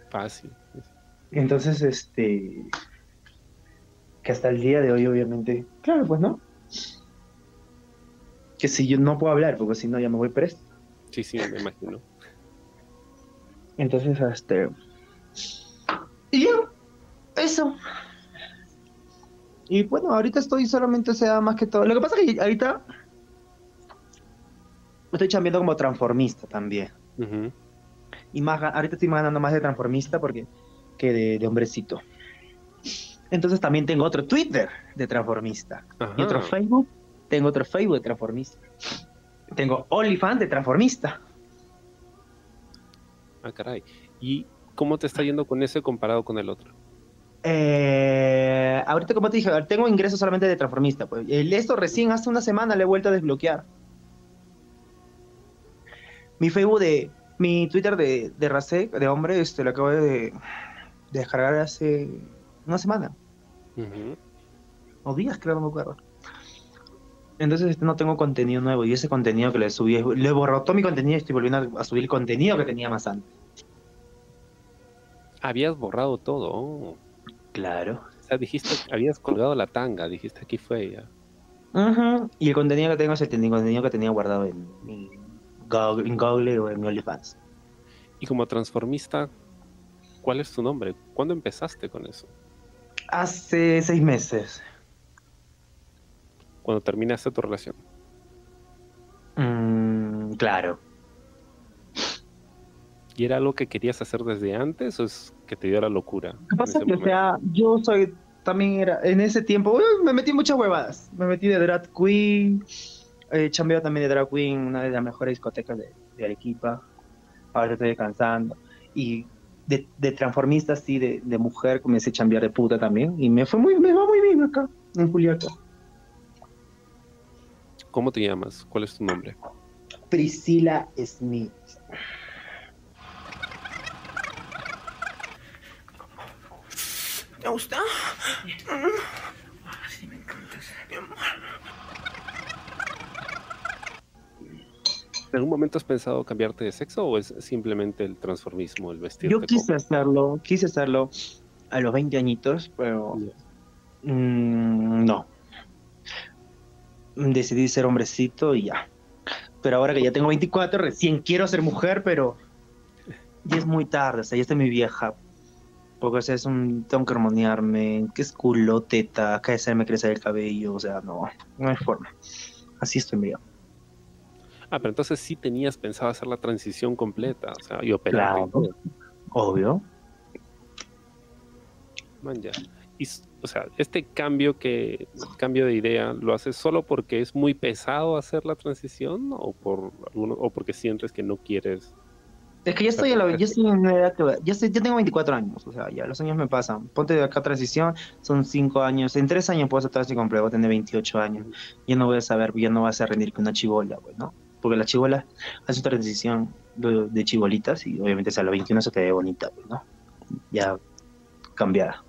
Fácil. Entonces, este, que hasta el día de hoy, obviamente, claro, pues no. Que si yo no puedo hablar, porque si no ya me voy preso. Sí, sí, me imagino. Entonces, este. Y ya, eso. Y bueno, ahorita estoy solamente, o sea, más que todo. Lo que pasa es que ahorita estoy chambeando como transformista también. Ujú. Y más, ahorita estoy ganando más de transformista porque que de, de hombrecito. Entonces también tengo otro Twitter de transformista. Y otro. Facebook. Tengo otro Facebook de transformista. Tengo OnlyFans de transformista. Ah, caray. ¿Y cómo te está yendo con ese comparado con el otro? Eh, ahorita, como te dije, tengo ingresos solamente de transformista. Pues. Esto recién hace una semana le he vuelto a desbloquear. Mi Facebook de. Mi Twitter de, de Rasek, de hombre, este, lo acabo de, de descargar hace una semana. Ujú. O días, creo, no me acuerdo. Entonces este, no tengo contenido nuevo. Y ese contenido que le subí, le borrado todo mi contenido y estoy volviendo a, subir el contenido que tenía más antes. Habías borrado todo. Claro. O sea, dijiste, habías colgado la tanga, dijiste aquí fue ya. Ujú, Y el contenido que tengo es el ten- contenido que tenía guardado en, mi Google, en Google o en mi OnlyFans. Y como transformista, ¿cuál es tu nombre? ¿Cuándo empezaste con eso? Hace seis meses. Cuando terminaste tu relación. Mm, claro. ¿Y era algo que querías hacer desde antes o es que te dio la locura? Lo que pasa es que, o sea, yo soy, también era, en ese tiempo, uy, me metí muchas huevadas. Me metí de drag queen, eh, chambeo también de drag queen, una de las mejores discotecas de, de Arequipa. Ahora estoy descansando. Y de, de transformista, así, de, de mujer, comencé a chambear de puta también. Y me fue muy, me va muy bien acá, en Juliaca. ¿Cómo te llamas? ¿Cuál es tu nombre? Priscila Smith. ¿Te gusta? Sí, me encanta. Mi amor. ¿En algún momento has pensado cambiarte de sexo o es simplemente el transformismo, el vestirte? Yo quise como- hacerlo, quise hacerlo a los 20 añitos, pero mm, no. Decidí ser hombrecito y ya. Pero ahora que ya tengo 24, recién quiero ser mujer, pero ya es muy tarde, o sea, ya estoy muy vieja. Porque o sea, es un, tengo que hormonearme, que es culo, teta, crecerme, crecer el cabello, o sea, no, no hay forma. Así estoy medio. Ah, pero entonces sí tenías pensado hacer la transición completa, o sea, y operarte. y Claro. Obvio. Man, ya. O sea, este cambio que cambio de idea, ¿lo haces solo porque es muy pesado hacer la transición o por alguno, o porque sientes que no quieres? Es que ya estoy, a la, estoy en una edad que estoy, ya tengo 24 años, o sea, ya los años me pasan. Ponte de acá transición, son 5 años, en 3 años puedo hacer transición completa, voy a tener 28 años. Ya no voy a saber, ya no vas a rendir con una chibola, pues, ¿no? Porque la chibola hace una transición de, de chibolitas y obviamente a los 21 se te ve bonita, pues, ¿no? Ya cambiada.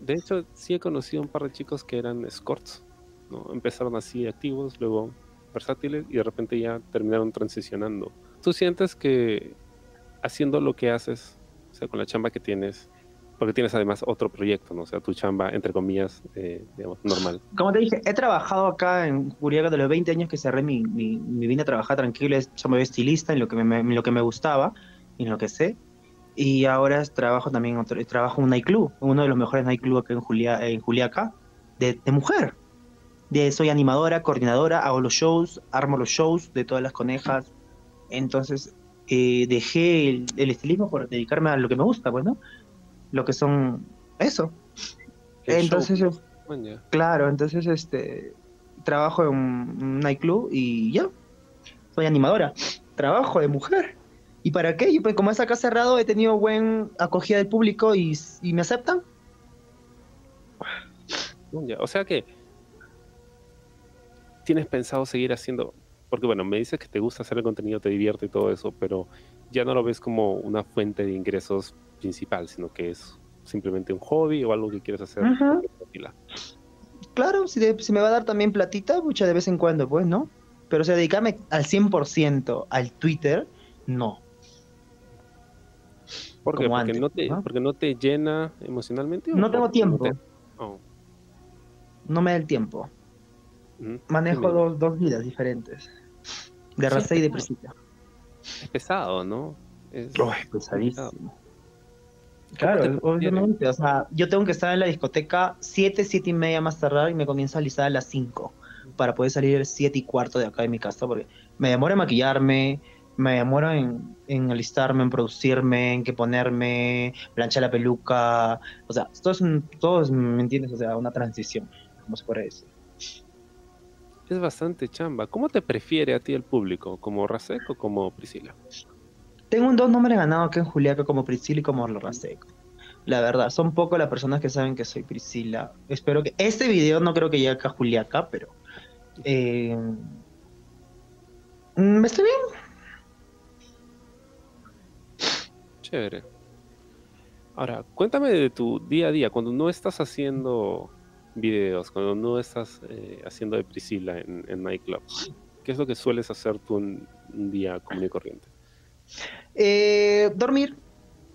De hecho, sí he conocido un par de chicos que eran escorts, ¿no? Empezaron así activos, luego versátiles y de repente ya terminaron transicionando. ¿Tú sientes que haciendo lo que haces, o sea, con la chamba que tienes, porque tienes además otro proyecto, ¿no? O sea, tu chamba, entre comillas, eh, digamos, normal. Como te dije, he trabajado acá en Juliaca de los 20 años que cerré mi, mi, mi vine a trabajar tranquilo, yo me veo estilista en lo que me, en lo que me gustaba en lo que sé. Y ahora trabajo también otro, trabajo en un nightclub, uno de los mejores nightclubs acá en, Julia, en Juliaca, de, de mujer. De, soy animadora, coordinadora, hago los shows, armo los shows de todas las conejas. Entonces eh, dejé el, el estilismo por dedicarme a lo que me gusta, pues, ¿no? Lo que son eso. El Entonces, show, ya. Claro, entonces este trabajo en un nightclub y ya. Soy animadora. Trabajo de mujer. ¿Y para qué? Y pues como es acá cerrado, he tenido buen acogida del público y, y me aceptan. O sea que tienes pensado seguir haciendo, porque bueno, me dices que te gusta hacer el contenido, te divierte y todo eso, pero ya no lo ves como una fuente de ingresos principal, sino que es simplemente un hobby o algo que quieres hacer. Claro, si, de- si me va a dar también platita, mucha de vez en cuando, pues, ¿no? Pero o sea, dedicarme al 100% al Twitter, no. ¿Por qué? Como Porque, antes, no te, ¿no? porque no te llena emocionalmente. o No tengo tiempo. te- oh, No me da el tiempo. Manejo dos, dos vidas diferentes. De Racé y de. Priscila. Es pesado, ¿no? Es, pesadísimo. ¿Cómo Claro, obviamente. O sea, yo tengo que estar en la discoteca 7, 7 y media más tardar y me comienzo a alisar a las 5 para poder salir 7 y cuarto de acá de mi casa porque me demoro en maquillarme, me demoro en, en alistarme, en producirme, en que ponerme, planchar la peluca. O sea, todo es, un- todo es, ¿me entiendes? O sea, una transición, como se puede decir. es bastante chamba. ¿Cómo te prefiere a ti el público? ¿Como Rasek o como Priscila? Tengo un dos nombres ganados acá en Juliaca como Priscila y como Raseco. La verdad, son pocas las personas que saben que soy Priscila. Espero que. Este video no creo que llegue acá a Juliaca, pero. eh, mm, ¿Estoy bien? Chévere. Ahora, cuéntame de tu día a día, cuando no estás haciendo videos, cuando no estás eh, haciendo de Priscila en, en nightclubs. ¿Qué es lo que sueles hacer tú un, día común y corriente? Eh, dormir.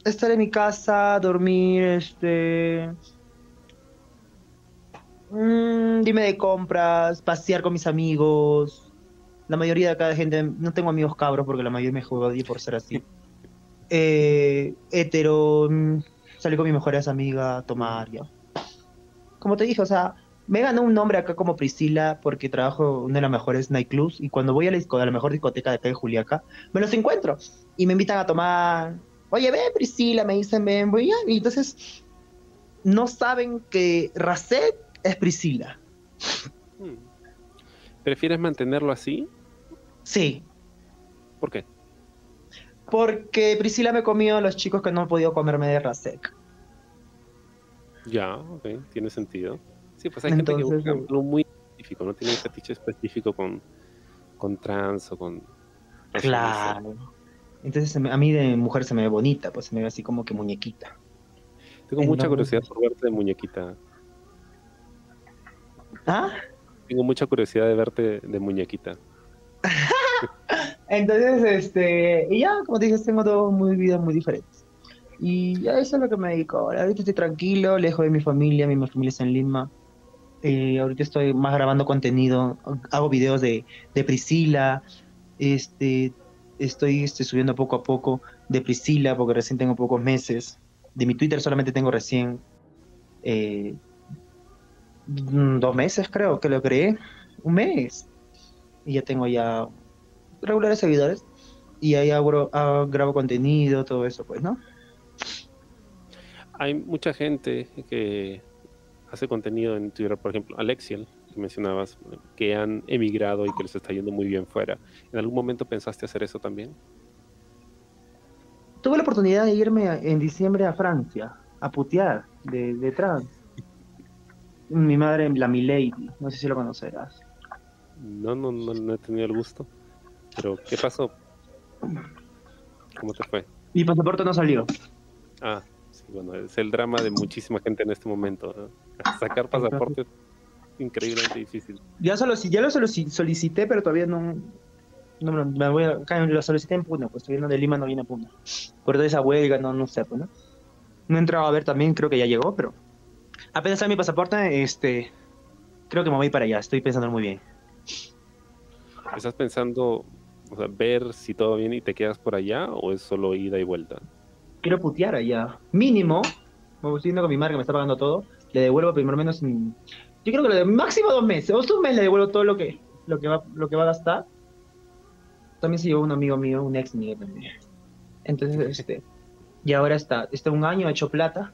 Estar en mi casa, dormir, este. mm, dime de compras, pasear con mis amigos. La mayoría de acá gente, no tengo amigos cabros porque la mayoría me juega por ser así. Eh, hetero, mm, salí con mi mejor amiga a tomar, ya. Como te dije, o sea, me ganó un nombre acá como Priscila porque trabajo en una de las mejores nightclubs y cuando voy a la, a la mejor discoteca de acá de Juliaca, me los encuentro y me invitan a tomar. Oye, ven, Priscila, me dicen, ven, voy ya. Y entonces no saben que Racet es Priscila. Hmm. ¿Prefieres mantenerlo así? Sí, ¿Por qué? Porque Priscila me comió a los chicos que no he podido comerme de Racet. Ya, ok, tiene sentido. Sí, pues hay gente que busca algo muy específico, no tiene un fetiche específico con, con trans o con... Claro. Entonces a mí de mujer se me ve bonita, pues se me ve así como que muñequita. Tengo mucha curiosidad por verte de muñequita. ¿Ah? Tengo mucha curiosidad de verte de muñequita. Entonces, este, y ya, como te dije, tengo dos muy vidas muy diferentes. Y a eso es lo que me dedico ahora. Ahorita estoy tranquilo, lejos de mi familia, mi familia está en Lima. Eh, ahorita estoy más grabando contenido, hago videos de, de Priscila, este, estoy este, subiendo poco a poco de Priscila, porque recién tengo pocos meses. De mi Twitter solamente tengo recién eh, mm, dos meses, creo que lo creé, un mes. Y ya tengo ya regulares seguidores y ahí hago, ah, grabo contenido, todo eso, pues, ¿no? Hay mucha gente que hace contenido en Twitter, por ejemplo, Alexiel, que mencionabas, que han emigrado y que les está yendo muy bien fuera. ¿En algún momento pensaste hacer eso también? Tuve la oportunidad de irme en diciembre a Francia, a putear de, de trans. Mi madre, la Milady, no sé si lo conocerás. No, no, no, no he tenido el gusto. Pero, ¿qué pasó? ¿Cómo te fue? Mi pasaporte no salió. Ah, sí, bueno, es el drama de muchísima gente en este momento. ¿no? Sacar pasaporte es increíblemente difícil. Ya, solo, ya lo solici- solicité, pero todavía no. No me voy a- lo solicité en Puno, pues todavía no de Lima no viene a Puno. Por toda esa huelga, no, no sé, pues, ¿no? No he entrado a ver también, creo que ya llegó, pero. Apenas sale mi pasaporte, este. Creo que me voy para allá, estoy pensando muy bien. ¿Estás pensando, o sea, ver si todo bien y te quedas por allá o es solo ida y vuelta? Quiero putear allá. Mínimo, me estoy viendo con mi marca, me está pagando todo. Le devuelvo primero menos. en- Yo creo que lo de máximo dos meses. O un mes le devuelvo todo lo que, lo que, va, lo que va a gastar. También se llevó un amigo mío, un ex mío también. Entonces, este. Y ahora está, está un año hecho plata.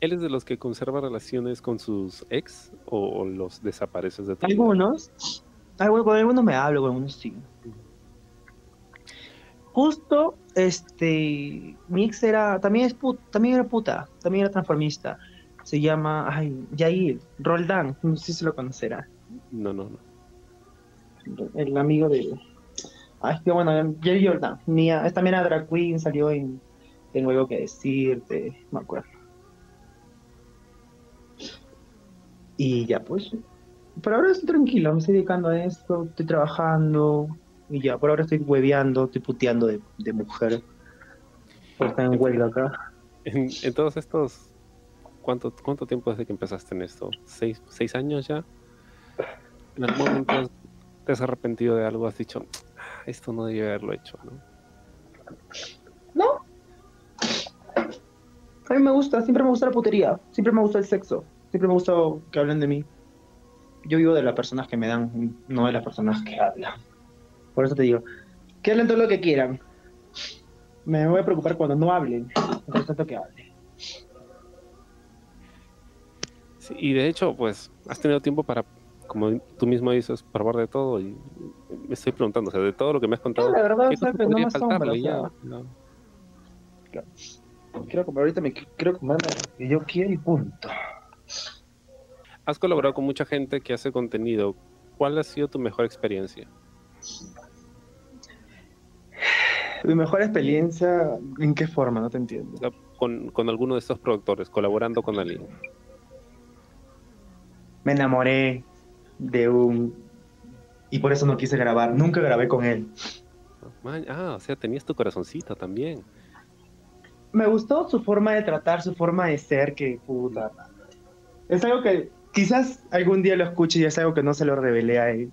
¿Él es de los que conserva relaciones con sus ex o, o los desapareces de tu vida? Algunos. algu- Con algunos me hablo, con algunos sí. Justo, este, mi ex era, también es put- también era puta, también era transformista. Se llama, ay, Yair, Roldán, no sé si se lo conocerá. No, no, no. El amigo de, ay, qué bueno, Yair Roldán. Mía, es también era drag queen, salió en, Tengo algo que decirte, me acuerdo. Y ya, pues, por ahora estoy tranquilo, me estoy dedicando a esto, estoy trabajando, y ya, por ahora estoy hueveando, estoy puteando de, de mujer. Por estar en huelga acá. En, en todos estos, ¿cuánto, ¿cuánto tiempo desde que empezaste en esto? ¿Seis, seis años ya? ¿En algún momento te has arrepentido de algo? ¿Has dicho, "Ah, esto no debía haberlo hecho? ¿no? No. A mí me gusta, siempre me gusta la putería, siempre me gusta el sexo, siempre me gusta que hablen de mí. Yo vivo de las personas que me dan, no de las personas que hablan. Por eso te digo, que hablen todo lo que quieran. Me voy a preocupar cuando no hablen, por tanto que hablen. Sí, y de hecho, pues, has tenido tiempo para, como tú mismo dices, probar de todo. Y me estoy preguntando, o sea, de todo lo que me has contado, la verdad, ¿qué cosa que no me o sea. No. Quiero comer, ahorita me quiero comer lo que yo quiero y punto. Has colaborado con mucha gente que hace contenido. ¿Cuál ha sido tu mejor experiencia? Mi mejor experiencia, ¿en qué forma? No te entiendo. Con, con alguno de estos productores, colaborando con alguien. me enamoré de un... Y por eso no quise grabar, nunca grabé con él. Man, ah, o sea, tenías tu corazoncito también. Me gustó su forma de tratar, su forma de ser, que puta. Es algo que quizás algún día lo escuche y es algo que no se lo revelé a él.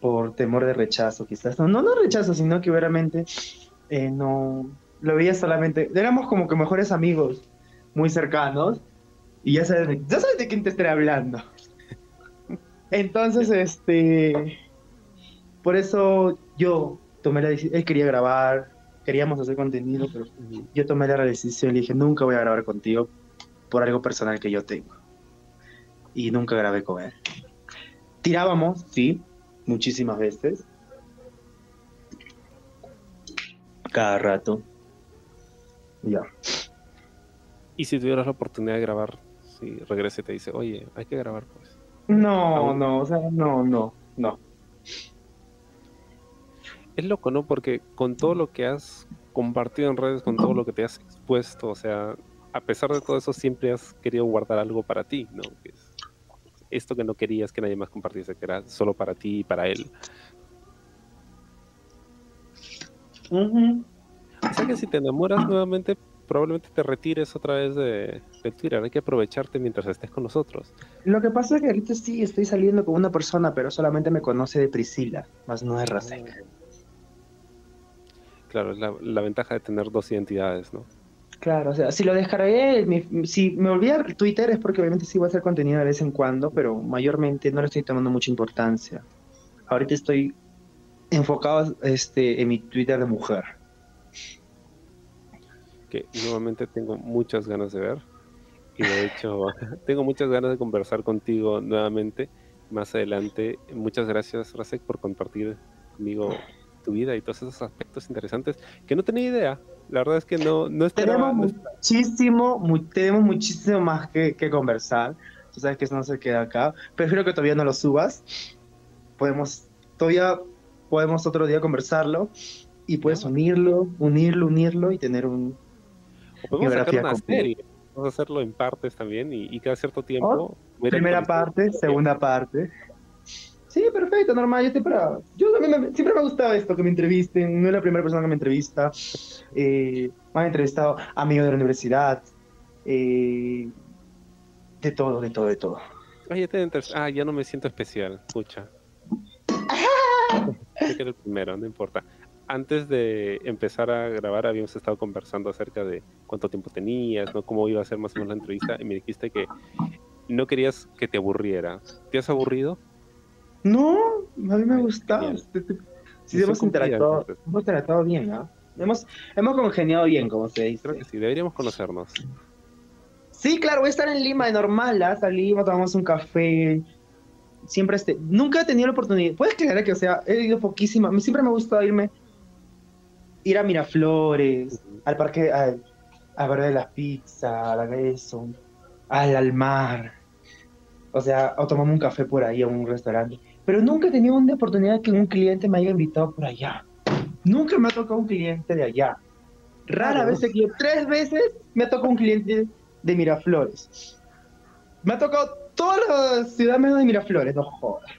Por temor de rechazo, quizás. No, no, no rechazo, sino que veramente eh, no... Lo veía solamente... Éramos como que mejores amigos, muy cercanos. Y ya sabes, ya sabes de quién te estoy hablando. Entonces, este... Por eso yo tomé la decisión... Él quería grabar, queríamos hacer contenido, pero yo tomé la decisión y le dije, nunca voy a grabar contigo por algo personal que yo tengo. Y nunca grabé con él. Tirábamos, sí, muchísimas veces. Cada rato. Ya. Y si tuvieras la oportunidad de grabar, si regresa y te dice, oye, hay que grabar, pues. No, Aún. no, o sea, no, no, no. Es loco, ¿no? Porque con todo lo que has compartido en redes, con todo lo que te has expuesto, o sea, a pesar de todo eso, siempre has querido guardar algo para ti, ¿no? Que es esto que no querías que nadie más compartiese, que era solo para ti y para él. Ujú. O sea que si te enamoras nuevamente, probablemente te retires otra vez de, de Twitter. Hay que aprovecharte mientras estés con nosotros. Lo que pasa es que ahorita sí estoy saliendo con una persona, pero solamente me conoce de Priscila, más no de Rasek. Claro, es la, la ventaja de tener dos identidades, ¿no? Claro, o sea, si lo descargué, si me volví a Twitter es porque obviamente sí voy a hacer contenido de vez en cuando, pero mayormente no le estoy tomando mucha importancia. Ahorita estoy enfocado este, en mi Twitter de mujer. que nuevamente tengo muchas ganas de ver. Y de hecho, tengo muchas ganas de conversar contigo nuevamente más adelante. Muchas gracias, Rasek, por compartir conmigo tu vida y todos esos aspectos interesantes que no tenía idea. La verdad es que no, no esperaba. Tenemos no- muchísimo, mu- tenemos muchísimo más que, que conversar. Tú sabes que eso no se queda acá. Prefiero que todavía no lo subas. Podemos, todavía podemos otro día conversarlo. y puedes unirlo, unirlo, unirlo y tener un... O podemos Biografía una serie. Vamos a hacerlo en partes también y, y cada cierto tiempo. ver Primera parte, segunda parte. Sí, perfecto, normal. Yo, estoy para... yo también me- siempre me ha gustado esto, que me entrevisten. No es la primera persona que me entrevista. Eh, me han entrevistado amigos de la universidad. eh, de todo, de todo, de todo. Ah, ya, te ah, ya no me siento especial. Pucha. Sé que era el primero, no importa. Antes de empezar a grabar habíamos estado conversando acerca de cuánto tiempo tenías, ¿no? Cómo iba a ser más o menos la entrevista y me dijiste que no querías que te aburriera. ¿Te has aburrido? No, a mí me ha gustado. Este- Sí, hemos interactuado, hemos interactuado bien, ¿no? Hemos, hemos congeniado bien, como se dice. Creo que sí, deberíamos conocernos. Sí, claro, voy a estar en Lima de normal, ¿ah? salimos, tomamos un café. Siempre este, nunca he tenido la oportunidad. Puedes creer que, o sea, he ido poquísima. Siempre me gusta irme, ir a Miraflores, al parque, al, a ver de las pizzas, a eso, al, al mar. O sea, o tomamos un café por ahí a un restaurante. Pero nunca he tenido una oportunidad que un cliente me haya invitado por allá. Nunca me ha tocado un cliente de allá. Rara vez, que tres veces me ha tocado un cliente de Miraflores. Me ha tocado toda la ciudad menos de Miraflores, no jodas.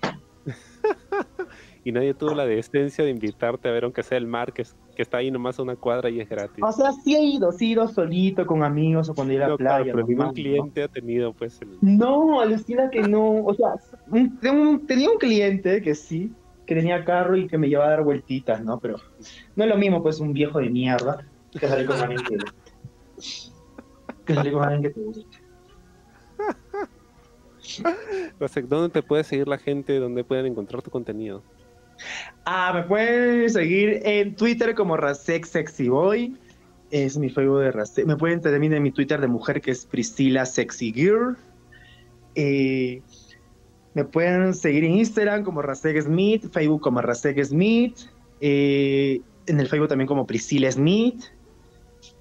Y nadie tuvo la decencia de invitarte a ver, aunque sea el mar, que, es- que está ahí nomás a una cuadra y es gratis. O sea, sí he ido, sí he ido solito con amigos o cuando a la No, claro, playa. pero ningún normal, ¿no? cliente ha tenido, pues, el... No, alucina que no. O sea, un- tenía un cliente que sí, que tenía carro y que me llevaba a dar vueltitas, ¿no? Pero no es lo mismo, pues, un viejo de mierda que salir con alguien que. que salir con alguien que te guste. Rasek, ¿Dónde te puede seguir la gente? ¿Dónde pueden encontrar tu contenido? Ah, me pueden seguir en Twitter como Rasek Sexy Boy. Es mi Facebook de Rasek. Me pueden también en mi Twitter de mujer que es Priscila Sexy Girl. Eh, me pueden seguir en Instagram como Rasek Smith, Facebook como Rasek Smith, eh, en el Facebook también como Priscila Smith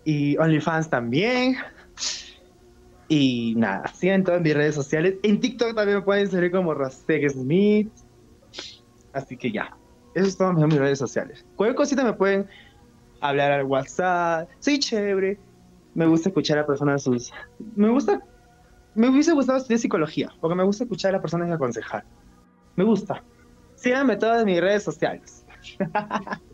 y OnlyFans también. Y nada, sigan todas mis redes sociales. En TikTok también me pueden seguir como Rasek Smith. Así que ya, eso es todo en mis redes sociales. Cualquier cosita me pueden hablar al WhatsApp. Soy chévere. Me gusta escuchar a personas sus. Me gusta. Me hubiese gustado estudiar psicología, porque me gusta escuchar a las personas y aconsejar. Me gusta. Síganme todas mis redes sociales.